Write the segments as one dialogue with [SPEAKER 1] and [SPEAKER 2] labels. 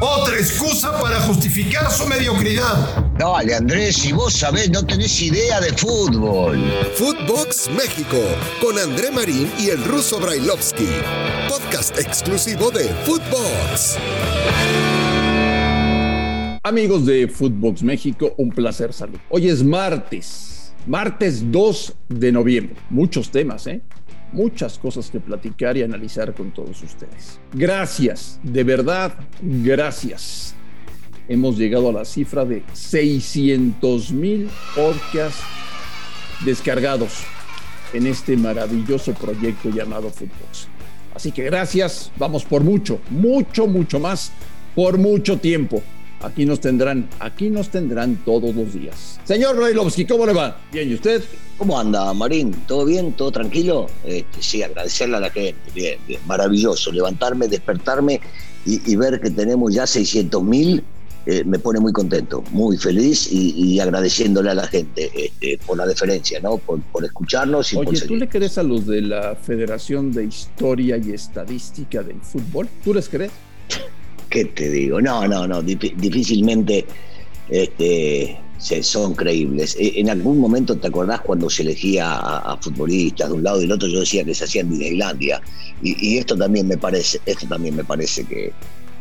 [SPEAKER 1] Otra excusa para justificar su mediocridad.
[SPEAKER 2] Dale, Andrés, si vos sabés, no tenés idea de fútbol.
[SPEAKER 3] Footbox México, con André Marín y el ruso Brailovsky. Podcast exclusivo de Footbox.
[SPEAKER 4] Amigos de Footbox México, un placer salud. Hoy es martes, martes 2 de noviembre. Muchos temas, ¿eh? Muchas cosas que platicar y analizar con todos ustedes. Gracias, de verdad, gracias. Hemos llegado a la cifra de 600 mil podcasts descargados en este maravilloso proyecto llamado Footbox. Así que gracias, vamos por mucho, mucho, mucho más, por mucho tiempo. Aquí nos tendrán, aquí nos tendrán todos los días. Señor Brailovsky, ¿cómo le va? Bien, ¿y usted?
[SPEAKER 2] ¿Cómo anda, Marín? ¿Todo bien? ¿Todo tranquilo? Este, sí, agradecerle a la gente. Bien, bien. Maravilloso. Levantarme, despertarme y, ver que tenemos ya 600 mil eh, me pone muy contento, muy feliz y, agradeciéndole a la gente este, por la deferencia, ¿no? Por, escucharnos y
[SPEAKER 4] Oye,
[SPEAKER 2] por
[SPEAKER 4] ¿tú le crees a los de la Federación de Historia y Estadística del Fútbol? ¿Tú les crees?
[SPEAKER 2] ¿Qué te digo? No, no, no, difícilmente este, son creíbles. E, en algún momento, ¿te acordás cuando se elegía a, futbolistas de un lado y del otro? Yo decía que se hacían en Disneylandia. Y, esto también me parece, esto también me parece que,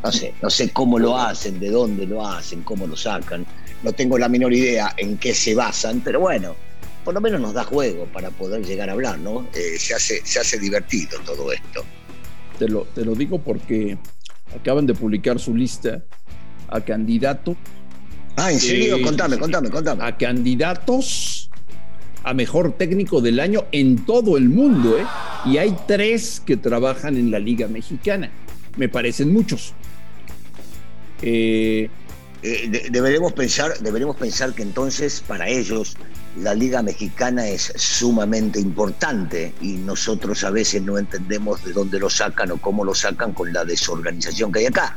[SPEAKER 2] no sé, no sé cómo lo hacen, de dónde lo hacen, cómo lo sacan. No tengo la menor idea en qué se basan, pero bueno, por lo menos nos da juego para poder llegar a hablar, ¿no? Eh, se, hace, se hace divertido todo esto.
[SPEAKER 4] Te lo, te lo digo porque acaban de publicar su lista a candidato.
[SPEAKER 2] Ah, ¿en serio? contame, contame, contame.
[SPEAKER 4] A candidatos a mejor técnico del año en todo el mundo, ¿eh? Y hay tres que trabajan en la Liga Mexicana. Me parecen muchos.
[SPEAKER 2] Eh, eh, deberemos, pensar, deberemos pensar que entonces para ellos la Liga Mexicana es sumamente importante y nosotros a veces no entendemos de dónde lo sacan o cómo lo sacan con la desorganización que hay acá.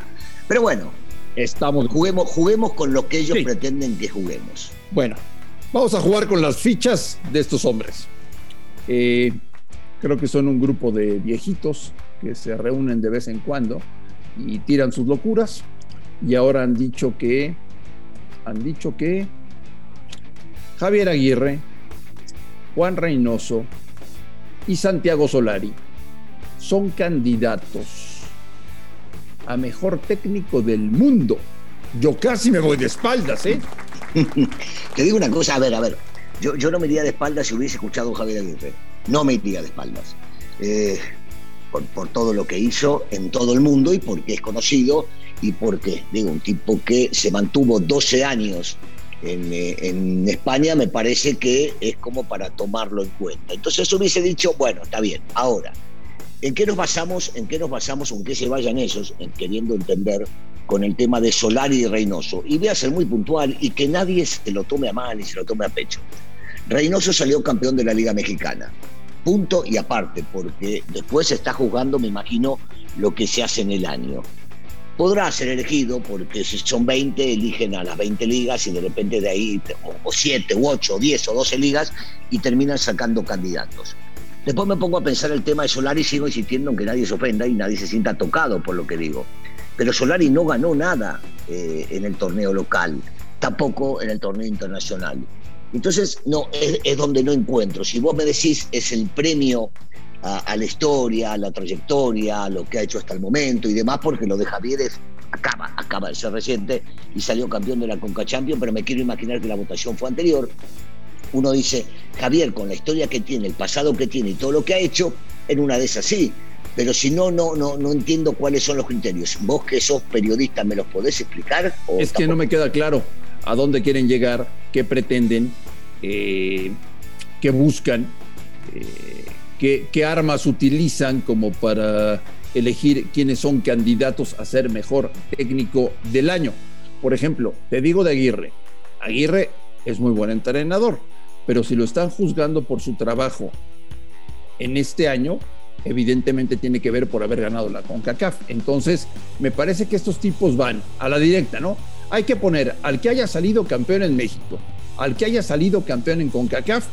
[SPEAKER 2] Pero bueno, estamos juguemos, juguemos con lo que ellos pretenden que juguemos.
[SPEAKER 4] Bueno, vamos a jugar con las fichas de estos hombres. Eh, creo que son un grupo de viejitos que se reúnen de vez en cuando y tiran sus locuras. Y ahora han dicho que han dicho que Javier Aguirre, Juan Reynoso y Santiago Solari son candidatos a mejor técnico del mundo. Yo casi me voy de espaldas, ¿eh?
[SPEAKER 2] Te digo una cosa, a ver, a ver. Yo, yo no me iría de espaldas si hubiese escuchado a Javier Aguirre. No me iría de espaldas. Eh, por, por, todo lo que hizo en todo el mundo y porque es conocido y porque, digo, un tipo que se mantuvo 12 años eh, en, España me parece que es como para tomarlo en cuenta. Entonces hubiese dicho, bueno, está bien, ahora, ¿en qué nos basamos? ¿En qué nos basamos? ¿En qué se vayan? En queriendo entender con el tema de Solari y Reynoso. Y voy a ser muy puntual y que nadie se lo tome a mal y se lo tome a pecho. Reynoso salió campeón de la Liga Mexicana. Punto y aparte, porque después se está jugando, me imagino, lo que se hace en el año podrá ser elegido porque si son 20 eligen a las 20 ligas y de repente de ahí o, 7 u 8 o 10 o 12 ligas y terminan sacando candidatos. Después me pongo a pensar el tema de Solari y sigo insistiendo en que nadie se ofenda y nadie se sienta tocado por lo que digo. Pero Solari no ganó nada eh, en el torneo local, tampoco en el torneo internacional. Entonces, no, es, es donde no encuentro. Si vos me decís es el premio a, la historia, a la trayectoria, a lo que ha hecho hasta el momento y demás, porque lo de Javier es, acaba, acaba de ser reciente y salió campeón de la Conca Champions, pero me quiero imaginar que la votación fue anterior. Uno dice, Javier, con la historia que tiene, el pasado que tiene y todo lo que ha hecho, en una de esas sí. Pero si no, no, no, no entiendo cuáles son los criterios. Vos que sos periodista, ¿me los podés explicar?
[SPEAKER 4] es que no me queda claro a dónde quieren llegar, qué pretenden, eh, qué buscan. Eh, qué, armas utilizan como para elegir quiénes son candidatos a ser mejor técnico del año. Por ejemplo, te digo de Aguirre. Aguirre es muy buen entrenador, pero si lo están juzgando por su trabajo en este año, evidentemente tiene que ver por haber ganado la CONCACAF. Entonces, me parece que estos tipos van a la directa, ¿no? Hay que poner al que haya salido campeón en México, al que haya salido campeón en CONCACAF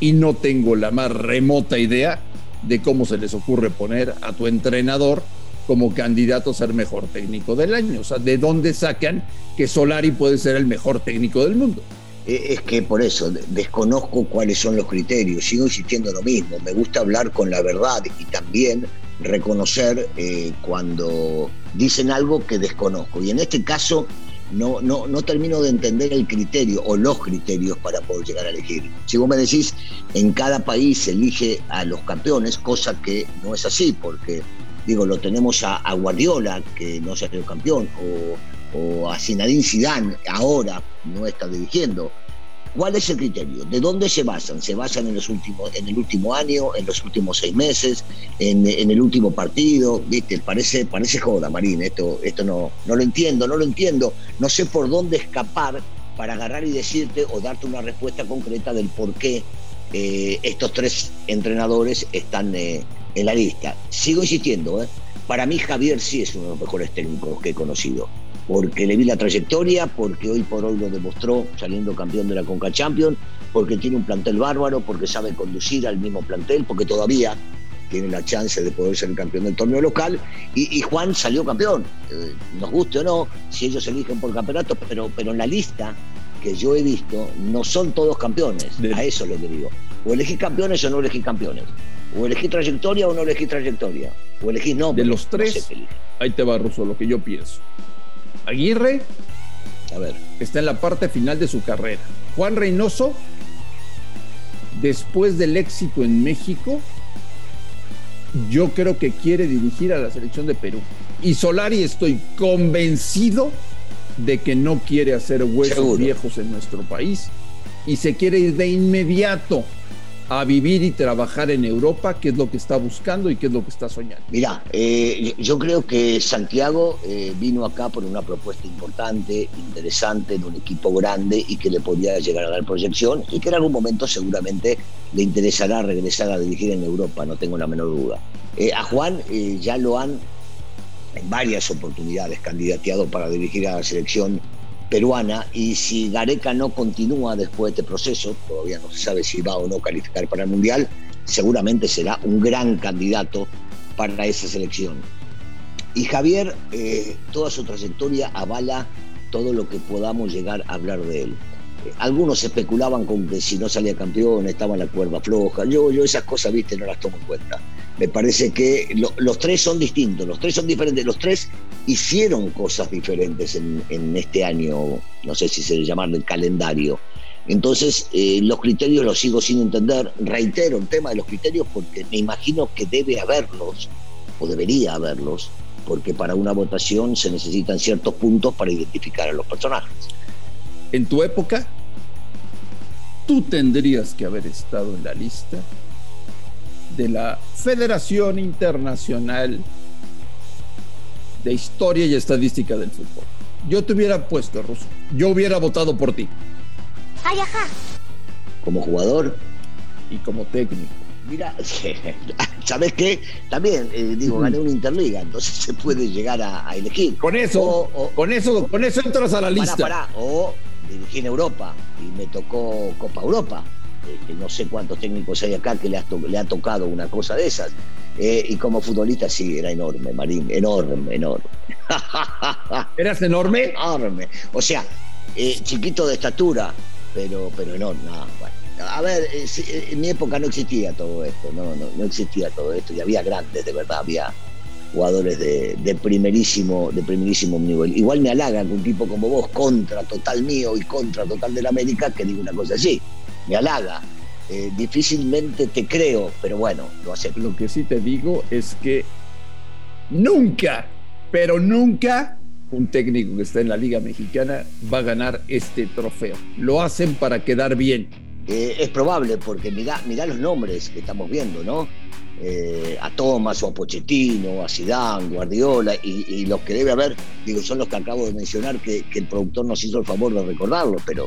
[SPEAKER 4] y no tengo la más remota idea de cómo se les ocurre poner a tu entrenador como candidato a ser mejor técnico del año. O sea, ¿de dónde sacan que Solari puede ser el mejor técnico del mundo?
[SPEAKER 2] Eh, es que por eso desconozco cuáles son los criterios, sigo insistiendo lo mismo, me gusta hablar con la verdad y también reconocer eh, cuando dicen algo que desconozco. Y en este caso no, no, no termino de entender el criterio o los criterios para poder llegar a elegir. Si vos me decís, en cada país se elige a los campeones, cosa que no es así, porque digo, lo tenemos a, Guardiola, que no salió campeón, o, o a Zinedine Zidane, ahora no está dirigiendo. ¿Cuál es el criterio? ¿De dónde se basan? ¿Se basan en, los últimos, en el último año, en los últimos seis meses, en, el último partido? ¿Viste? Parece, parece joda, Marín. Esto, esto no, no lo entiendo, no lo entiendo. No sé por dónde escapar para agarrar y decirte o darte una respuesta concreta del por qué eh, estos tres entrenadores están eh, en la lista. Sigo insistiendo, ¿eh? para mí Javier sí es uno de los mejores técnicos que he conocido porque le vi la trayectoria, porque hoy por hoy lo demostró saliendo campeón de la Conca Champions, porque tiene un plantel bárbaro, porque sabe conducir al mismo plantel, porque todavía tiene la chance de poder ser campeón del torneo local. Y, Juan salió campeón, eh, nos guste o no, si ellos eligen por campeonato, pero, pero en la lista que yo he visto no son todos campeones, a eso es lo que digo. O elegís campeones o no elegís campeones. O elegís trayectoria o no elegís trayectoria. O elegís no.
[SPEAKER 4] De los tres, ahí te va, Russo, lo que yo pienso. Aguirre a ver. está en la parte final de su carrera. Juan Reynoso, después del éxito en México, yo creo que quiere dirigir a la selección de Perú. Y Solari estoy convencido de que no quiere hacer huesos viejos en nuestro país y se quiere ir de inmediato a vivir y trabajar en Europa, qué es lo que está buscando y qué es lo que está soñando.
[SPEAKER 2] Mira, eh, yo creo que Santiago eh, vino acá por una propuesta importante, interesante, de un equipo grande y que le podía llegar a dar proyección y que en algún momento seguramente le interesará regresar a dirigir en Europa, no tengo la menor duda. Eh, a Juan ya lo han en varias oportunidades candidateado para dirigir a la selección peruana y si Gareca no continúa después de este proceso, todavía no se sabe si va o no calificar para el Mundial, seguramente será un gran candidato para esa selección. Y Javier, eh, toda su trayectoria avala todo lo que podamos llegar a hablar de él. algunos especulaban con que si no salía campeón estaba en la cuerda floja. Yo, yo esas cosas, viste, no las tomo en cuenta me parece que los tres son distintos, los tres son diferentes, los tres hicieron cosas diferentes en, este año, no sé si se le llama el calendario. Entonces, eh, los criterios los sigo sin entender. Reitero el tema de los criterios porque me imagino que debe haberlos, o debería haberlos, porque para una votación se necesitan ciertos puntos para identificar a los personajes.
[SPEAKER 4] En tu época, tú tendrías que haber estado en la lista de la Federación Internacional de Historia y Estadística del Fútbol. Yo te hubiera puesto, Ruso. Yo hubiera votado por ti.
[SPEAKER 2] Ay, ajá. Como jugador.
[SPEAKER 4] Y como técnico.
[SPEAKER 2] Mira, ¿sabes qué? También, eh, digo, gané una Interliga, entonces se puede llegar a, elegir.
[SPEAKER 4] Con eso, con eso, con eso entras a la lista.
[SPEAKER 2] O dirigí en Europa y me tocó Copa Europa no sé cuántos técnicos hay acá que le, ha tocado una cosa de esas. Eh, y como futbolista sí, era enorme, Marín, enorme, enorme.
[SPEAKER 4] ¿Eras enorme?
[SPEAKER 2] Enorme. O sea, eh, chiquito de estatura, pero, pero enorme. A ver, eh, en mi época no existía todo esto, no, no, no existía todo esto, y había grandes, de verdad, había jugadores de, de, primerísimo, de primerísimo nivel. Igual me halaga que un tipo como vos, contra total mío y contra total del América, que diga una cosa así me halaga. Eh, difícilmente te creo, pero bueno, lo acepto.
[SPEAKER 4] Lo que sí te digo es que nunca, pero nunca un técnico que está en la Liga Mexicana va a ganar este trofeo. Lo hacen para quedar bien.
[SPEAKER 2] Eh, es probable, porque mira, mira los nombres que estamos viendo, ¿no? Eh, a Thomas o a Pochettino, a Zidane, Guardiola, y, los que debe haber, digo, son los que acabo de mencionar que, que el productor nos hizo el favor de recordarlo, pero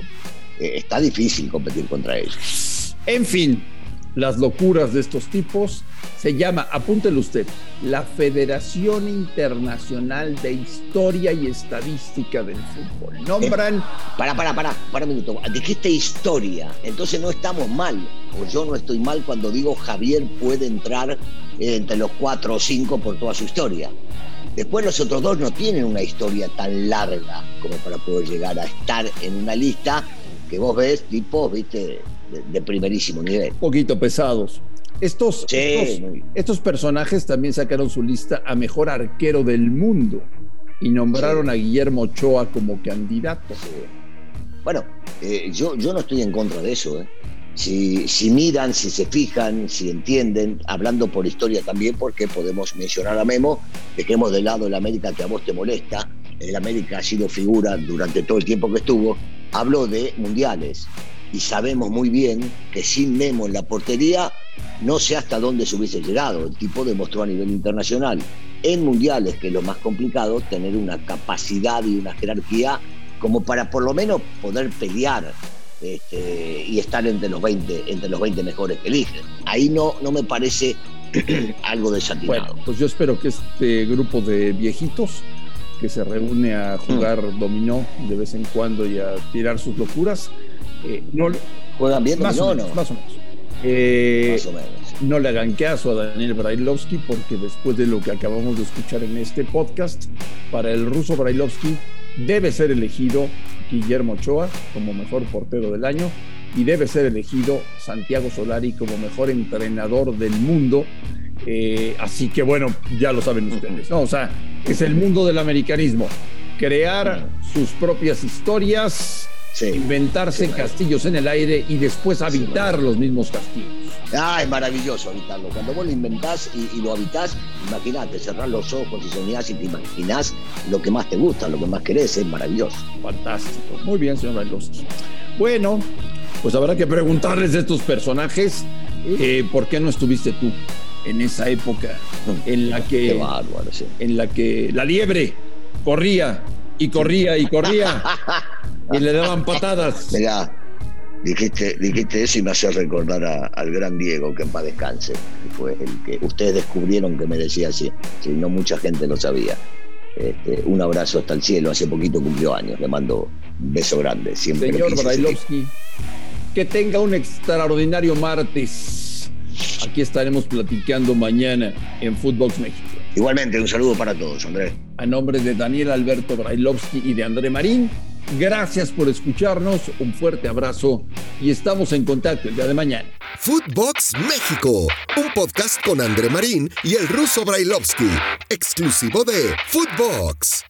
[SPEAKER 2] eh, está difícil competir contra ellos.
[SPEAKER 4] En fin, las locuras de estos tipos se llama, apúntelo usted, la Federación Internacional de Historia y Estadística del Fútbol. Nombran.
[SPEAKER 2] Eh, para, para, para, para un minuto. Dijiste historia, entonces no estamos mal, o yo no estoy mal cuando digo Javier puede entrar entre los cuatro o cinco por toda su historia. Después los otros dos no tienen una historia tan larga como para poder llegar a estar en una lista que vos ves tipos, viste, de, primerísimo nivel. Un
[SPEAKER 4] poquito pesados. Estos, estos, personajes también sacaron su lista a mejor arquero del mundo y nombraron a Guillermo Ochoa como candidato.
[SPEAKER 2] Bueno, eh, yo, yo no estoy en contra de eso. ¿eh? Si, si, miran, si se fijan, si entienden, hablando por historia también, porque podemos mencionar a Memo, dejemos de lado el América que a vos te molesta. El América ha sido figura durante todo el tiempo que estuvo. Hablo de mundiales y sabemos muy bien que sin Memo en la portería no sé hasta dónde se hubiese llegado. El tipo demostró a nivel internacional en mundiales, que es lo más complicado, tener una capacidad y una jerarquía como para por lo menos poder pelear este, y estar entre los 20, entre los 20 mejores que eligen. Ahí no, no me parece algo desatinado.
[SPEAKER 4] Bueno, pues yo espero que este grupo de viejitos que se reúne a jugar mm. dominó de vez en cuando y a tirar sus locuras,
[SPEAKER 2] eh, no, ¿Juegan bien
[SPEAKER 4] más o menos, Más o menos. Eh, no le hagan caso a Daniel Brailovsky porque después de lo que acabamos de escuchar en este podcast, para el ruso Brailovsky debe ser elegido Guillermo Ochoa como mejor portero del año y debe ser elegido Santiago Solari como mejor entrenador del mundo. Eh, así que bueno, ya lo saben ustedes, ¿no? O sea, es el mundo del americanismo. Crear sus propias historias, inventarse castillos en el aire y después habitar los mismos castillos.
[SPEAKER 2] Ah, es maravilloso habitarlo. Cuando vos lo inventás y, lo habitás, imagínate, cerrar los ojos y soñás y te imaginás lo que más te gusta, lo que más querés, es maravilloso.
[SPEAKER 4] Fantástico. Muy bien, señor Bailos. Bueno, pues habrá que preguntarles de estos personajes eh, por qué no estuviste tú en esa época en la que, en la que la liebre corría y corría y corría y le daban patadas.
[SPEAKER 2] Mirá, dijiste, dijiste eso y me hace recordar al gran Diego, que en paz descanse, que fue el que ustedes descubrieron que me decía así, si no mucha gente lo sabía. Este, un abrazo hasta el cielo, hace poquito cumplió años, le mando un beso grande. Siempre
[SPEAKER 4] Señor Brailovsky, que tenga un extraordinario martes. Aquí estaremos platicando mañana en Footbox México.
[SPEAKER 2] Igualmente, un saludo para todos, Andrés.
[SPEAKER 4] A nombre de Daniel Alberto Brailovsky y de André Marín, Gracias por escucharnos, un fuerte abrazo y estamos en contacto el día de mañana.
[SPEAKER 3] Footbox México, un podcast con André Marín y el ruso Brailovsky, exclusivo de Footbox.